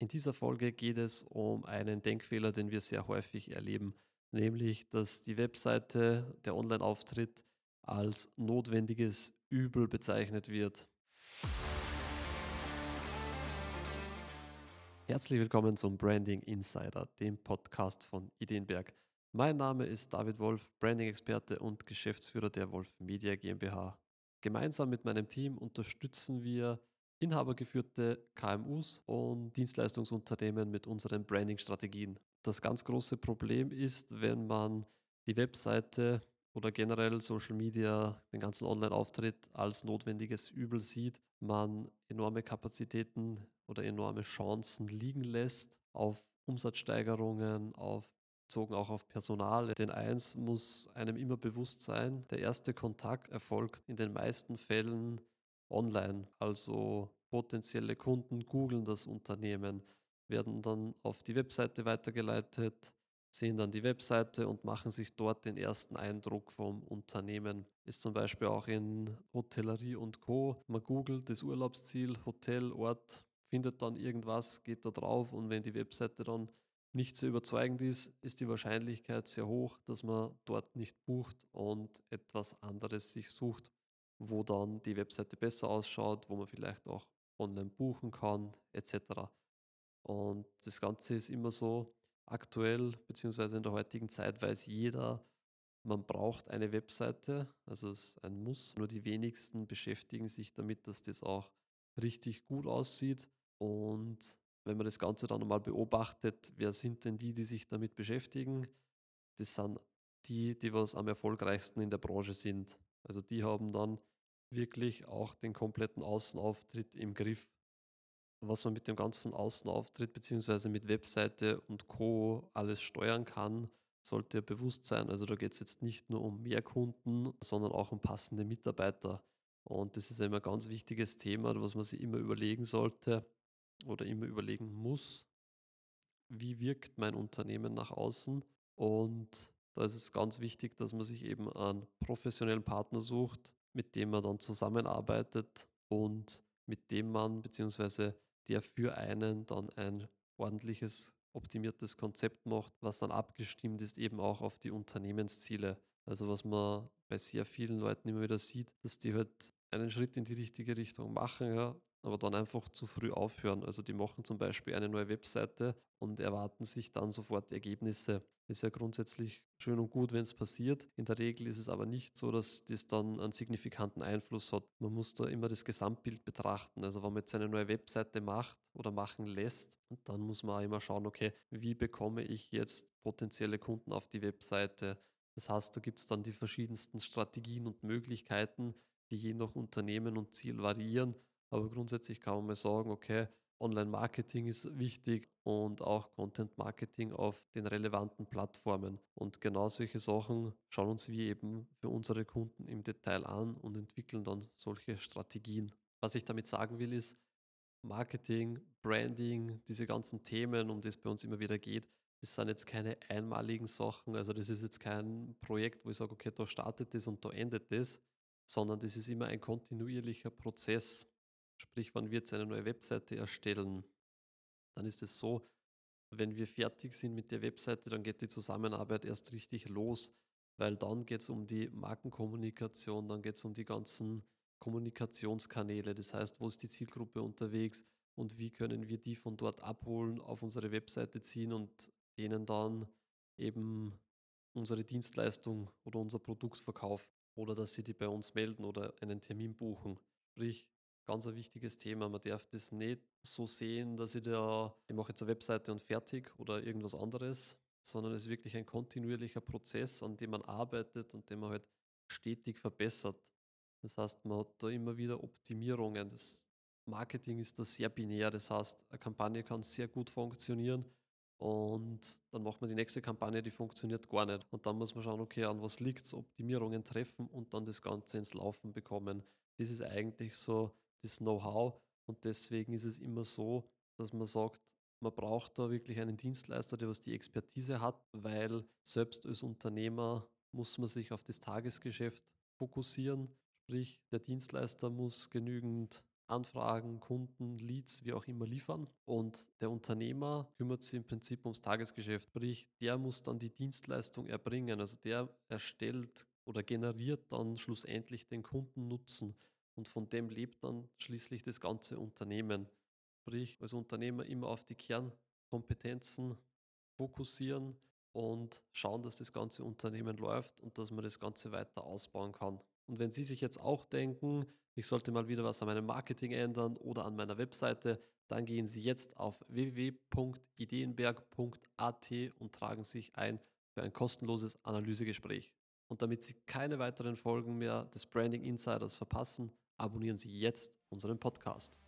In dieser Folge geht es um einen Denkfehler, den wir sehr häufig erleben, nämlich dass die Webseite, der Online-Auftritt als notwendiges Übel bezeichnet wird. Herzlich willkommen zum Branding Insider, dem Podcast von Ideenberg. Mein Name ist David Wolf, Branding-Experte und Geschäftsführer der Wolf Media GmbH. Gemeinsam mit meinem Team unterstützen wir inhabergeführte KMUs und Dienstleistungsunternehmen mit unseren Branding-Strategien. Das ganz große Problem ist, wenn man die Webseite oder generell Social Media, den ganzen Online-Auftritt als notwendiges Übel sieht, man enorme Kapazitäten oder enorme Chancen liegen lässt auf Umsatzsteigerungen, auf bezogen auch auf Personal. Denn eins muss einem immer bewusst sein, der erste Kontakt erfolgt in den meisten Fällen online. Also potenzielle Kunden googeln das Unternehmen, werden dann auf die Webseite weitergeleitet, sehen dann die Webseite und machen sich dort den ersten Eindruck vom Unternehmen. Ist zum Beispiel auch in Hotellerie und Co. Man googelt das Urlaubsziel, Hotel, Ort, findet dann irgendwas, geht da drauf und wenn die Webseite dann nicht so überzeugend ist, ist die Wahrscheinlichkeit sehr hoch, dass man dort nicht bucht und etwas anderes sich sucht, wo dann die Webseite besser ausschaut, wo man vielleicht auch online buchen kann, etc. Und das Ganze ist immer so, aktuell beziehungsweise in der heutigen Zeit weiß jeder, man braucht eine Webseite, also es ist ein Muss. Nur die wenigsten beschäftigen sich damit, dass das auch richtig gut aussieht. Und wenn man das Ganze dann mal beobachtet, wer sind denn die, die sich damit beschäftigen? Das sind die, die was am erfolgreichsten in der Branche sind. Also die haben dann wirklich auch den kompletten Außenauftritt im Griff was man mit dem ganzen Außenauftritt beziehungsweise mit Webseite und Co. alles steuern kann, sollte bewusst sein. Also da geht es jetzt nicht nur um mehr Kunden, sondern auch um passende Mitarbeiter. Und das ist immer ein ganz wichtiges Thema, was man sich immer überlegen sollte oder immer überlegen muss. Wie wirkt mein Unternehmen nach außen? Und da ist es ganz wichtig, dass man sich eben einen professionellen Partner sucht, mit dem man dann zusammenarbeitet und mit dem man beziehungsweise der für einen dann ein ordentliches, optimiertes Konzept macht, was dann abgestimmt ist eben auch auf die Unternehmensziele. Also was man bei sehr vielen Leuten immer wieder sieht, dass die halt einen Schritt in die richtige Richtung machen, ja, aber dann einfach zu früh aufhören. Also die machen zum Beispiel eine neue Webseite und erwarten sich dann sofort Ergebnisse. Ist ja grundsätzlich schön und gut, wenn es passiert. In der Regel ist es aber nicht so, dass das dann einen signifikanten Einfluss hat. Man muss da immer das Gesamtbild betrachten. Also wenn man jetzt eine neue Webseite macht oder machen lässt, dann muss man auch immer schauen, okay, wie bekomme ich jetzt potenzielle Kunden auf die Webseite? Das heißt, da gibt es dann die verschiedensten Strategien und Möglichkeiten, die je nach Unternehmen und Ziel variieren. Aber grundsätzlich kann man mal sagen, okay, Online-Marketing ist wichtig und auch Content-Marketing auf den relevanten Plattformen. Und genau solche Sachen schauen uns wir eben für unsere Kunden im Detail an und entwickeln dann solche Strategien. Was ich damit sagen will, ist, Marketing, Branding, diese ganzen Themen, um die es bei uns immer wieder geht, das sind jetzt keine einmaligen Sachen. Also das ist jetzt kein Projekt, wo ich sage, okay, da startet es und da endet es, sondern das ist immer ein kontinuierlicher Prozess. Sprich, wenn wir jetzt eine neue Webseite erstellen, dann ist es so, wenn wir fertig sind mit der Webseite, dann geht die Zusammenarbeit erst richtig los, weil dann geht es um die Markenkommunikation, dann geht es um die ganzen Kommunikationskanäle, das heißt, wo ist die Zielgruppe unterwegs und wie können wir die von dort abholen, auf unsere Webseite ziehen und denen dann eben unsere Dienstleistung oder unser Produkt verkaufen oder dass sie die bei uns melden oder einen Termin buchen. Sprich, ganz ein wichtiges Thema. Man darf das nicht so sehen, dass ich da, ich mache jetzt eine Webseite und fertig oder irgendwas anderes, sondern es ist wirklich ein kontinuierlicher Prozess, an dem man arbeitet und den man halt stetig verbessert. Das heißt, man hat da immer wieder Optimierungen. Das Marketing ist da sehr binär. Das heißt, eine Kampagne kann sehr gut funktionieren und dann macht man die nächste Kampagne, die funktioniert gar nicht. Und dann muss man schauen, okay, an was liegt es, Optimierungen treffen und dann das Ganze ins Laufen bekommen. Das ist eigentlich so das Know-how. Und deswegen ist es immer so, dass man sagt, man braucht da wirklich einen Dienstleister, der was die Expertise hat, weil selbst als Unternehmer muss man sich auf das Tagesgeschäft fokussieren. Sprich, der Dienstleister muss genügend Anfragen, Kunden, Leads, wie auch immer liefern. Und der Unternehmer kümmert sich im Prinzip ums Tagesgeschäft. Sprich, der muss dann die Dienstleistung erbringen. Also der erstellt oder generiert dann schlussendlich den Kundennutzen. Und von dem lebt dann schließlich das ganze Unternehmen. Sprich, als Unternehmer immer auf die Kernkompetenzen fokussieren und schauen, dass das ganze Unternehmen läuft und dass man das Ganze weiter ausbauen kann. Und wenn Sie sich jetzt auch denken, ich sollte mal wieder was an meinem Marketing ändern oder an meiner Webseite, dann gehen Sie jetzt auf www.ideenberg.at und tragen sich ein für ein kostenloses Analysegespräch. Und damit Sie keine weiteren Folgen mehr des Branding Insiders verpassen, abonnieren Sie jetzt unseren Podcast.